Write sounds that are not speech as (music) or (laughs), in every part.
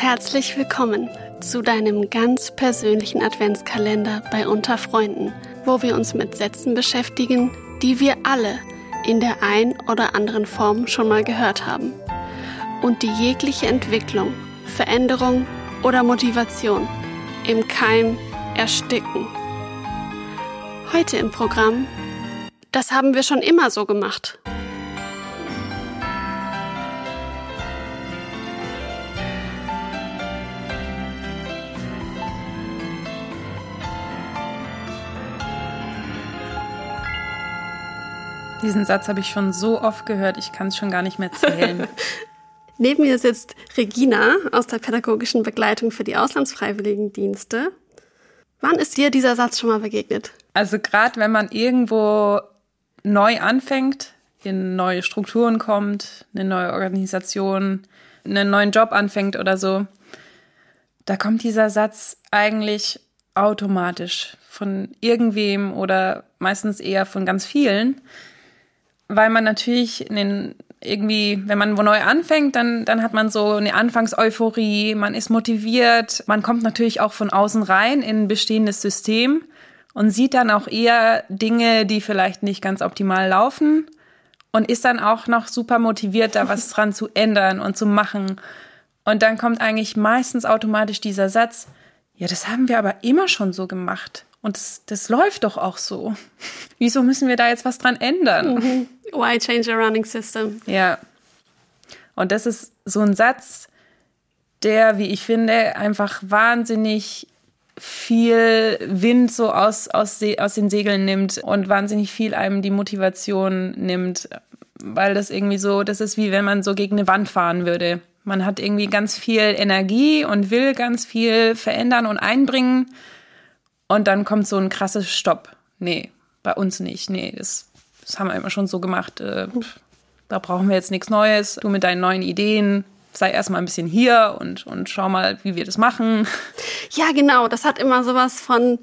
Herzlich willkommen zu deinem ganz persönlichen Adventskalender bei Unter Freunden, wo wir uns mit Sätzen beschäftigen, die wir alle in der ein oder anderen Form schon mal gehört haben und die jegliche Entwicklung, Veränderung oder Motivation im Keim ersticken. Heute im Programm, das haben wir schon immer so gemacht. Diesen Satz habe ich schon so oft gehört, ich kann es schon gar nicht mehr zählen. (laughs) Neben mir sitzt Regina aus der pädagogischen Begleitung für die Auslandsfreiwilligendienste. Wann ist dir dieser Satz schon mal begegnet? Also gerade wenn man irgendwo neu anfängt, in neue Strukturen kommt, eine neue Organisation, einen neuen Job anfängt oder so, da kommt dieser Satz eigentlich automatisch von irgendwem oder meistens eher von ganz vielen weil man natürlich den, irgendwie, wenn man wo neu anfängt, dann, dann hat man so eine Anfangseuphorie, man ist motiviert, man kommt natürlich auch von außen rein in ein bestehendes System und sieht dann auch eher Dinge, die vielleicht nicht ganz optimal laufen und ist dann auch noch super motiviert, da was (laughs) dran zu ändern und zu machen. Und dann kommt eigentlich meistens automatisch dieser Satz, ja, das haben wir aber immer schon so gemacht. Und das, das läuft doch auch so. (laughs) Wieso müssen wir da jetzt was dran ändern? Mhm. Why change a running system? Ja. Und das ist so ein Satz, der, wie ich finde, einfach wahnsinnig viel Wind so aus, aus, aus den Segeln nimmt und wahnsinnig viel einem die Motivation nimmt, weil das irgendwie so, das ist wie wenn man so gegen eine Wand fahren würde. Man hat irgendwie ganz viel Energie und will ganz viel verändern und einbringen und dann kommt so ein krasses Stopp. Nee, bei uns nicht. Nee, das, das haben wir immer schon so gemacht. Äh, da brauchen wir jetzt nichts Neues. Du mit deinen neuen Ideen, sei erstmal ein bisschen hier und, und schau mal, wie wir das machen. Ja, genau. Das hat immer sowas von,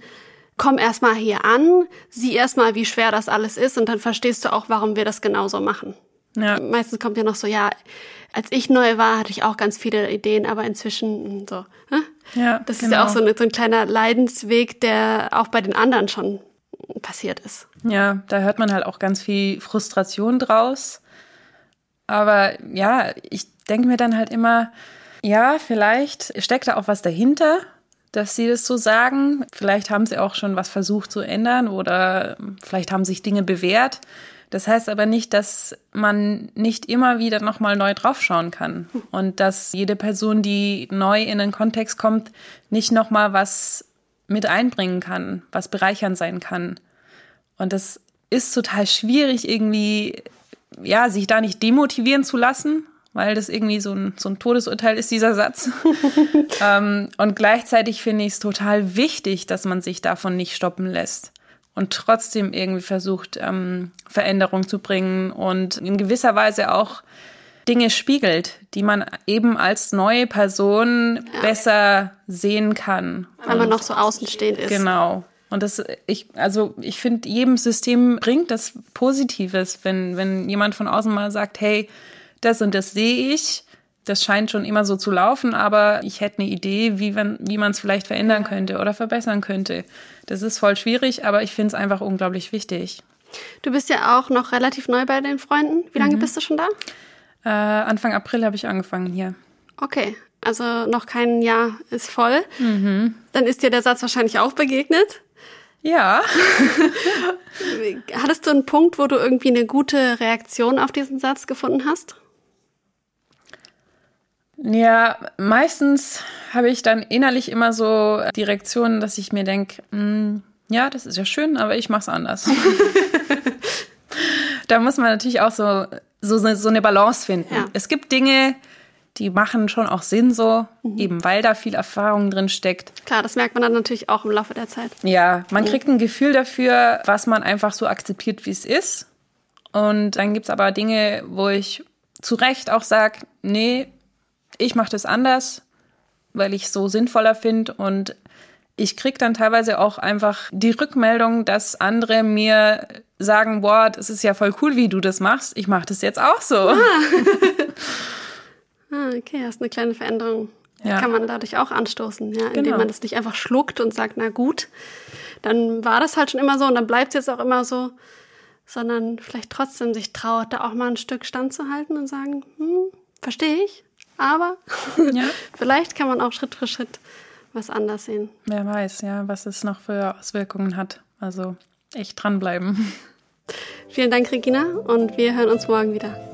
komm erstmal hier an, sieh erstmal, wie schwer das alles ist und dann verstehst du auch, warum wir das genauso machen. Ja. Meistens kommt ja noch so, ja, als ich neu war, hatte ich auch ganz viele Ideen, aber inzwischen hm, so. Ne? Ja, das genau. ist ja auch genau. so, eine, so ein kleiner Leidensweg, der auch bei den anderen schon passiert ist. Ja, da hört man halt auch ganz viel Frustration draus. Aber ja, ich denke mir dann halt immer, ja, vielleicht steckt da auch was dahinter, dass sie das so sagen. Vielleicht haben sie auch schon was versucht zu ändern oder vielleicht haben sich Dinge bewährt. Das heißt aber nicht, dass man nicht immer wieder nochmal neu draufschauen kann und dass jede Person, die neu in den Kontext kommt, nicht nochmal was mit einbringen kann, was bereichernd sein kann. Und das ist total schwierig, irgendwie, ja, sich da nicht demotivieren zu lassen, weil das irgendwie so ein, so ein Todesurteil ist, dieser Satz. (laughs) ähm, und gleichzeitig finde ich es total wichtig, dass man sich davon nicht stoppen lässt und trotzdem irgendwie versucht, ähm, Veränderung zu bringen und in gewisser Weise auch Dinge spiegelt, die man eben als neue Person ja. besser sehen kann. Weil man noch so außenstehend ist. Genau. Und das, ich, also ich finde, jedem System bringt das Positives, wenn, wenn jemand von außen mal sagt, hey, das und das sehe ich, das scheint schon immer so zu laufen, aber ich hätte eine Idee, wie man wie es vielleicht verändern könnte oder verbessern könnte. Das ist voll schwierig, aber ich finde es einfach unglaublich wichtig. Du bist ja auch noch relativ neu bei den Freunden. Wie lange mhm. bist du schon da? Äh, Anfang April habe ich angefangen hier. Okay, also noch kein Jahr ist voll. Mhm. Dann ist dir der Satz wahrscheinlich auch begegnet. Ja. (laughs) Hattest du einen Punkt, wo du irgendwie eine gute Reaktion auf diesen Satz gefunden hast? Ja, meistens habe ich dann innerlich immer so Direktionen, dass ich mir denke, hm, ja, das ist ja schön, aber ich mache es anders. (laughs) da muss man natürlich auch so, so, so eine Balance finden. Ja. Es gibt Dinge, die machen schon auch Sinn so, mhm. eben weil da viel Erfahrung drin steckt. Klar, das merkt man dann natürlich auch im Laufe der Zeit. Ja, man mhm. kriegt ein Gefühl dafür, was man einfach so akzeptiert, wie es ist. Und dann gibt's aber Dinge, wo ich zu Recht auch sage, nee, ich mache das anders, weil ich so sinnvoller finde und ich krieg dann teilweise auch einfach die Rückmeldung, dass andere mir sagen, boah, das ist ja voll cool, wie du das machst. Ich mache das jetzt auch so. Ah. (laughs) ah, okay, hast eine kleine Veränderung ja. kann man dadurch auch anstoßen, ja, indem genau. man das nicht einfach schluckt und sagt, na gut, dann war das halt schon immer so und dann bleibt es jetzt auch immer so, sondern vielleicht trotzdem sich traut, da auch mal ein Stück standzuhalten und sagen, hm, verstehe ich, aber ja. (laughs) vielleicht kann man auch Schritt für Schritt was anders sehen. Wer weiß, ja, was es noch für Auswirkungen hat. Also echt dranbleiben. Vielen Dank, Regina, und wir hören uns morgen wieder.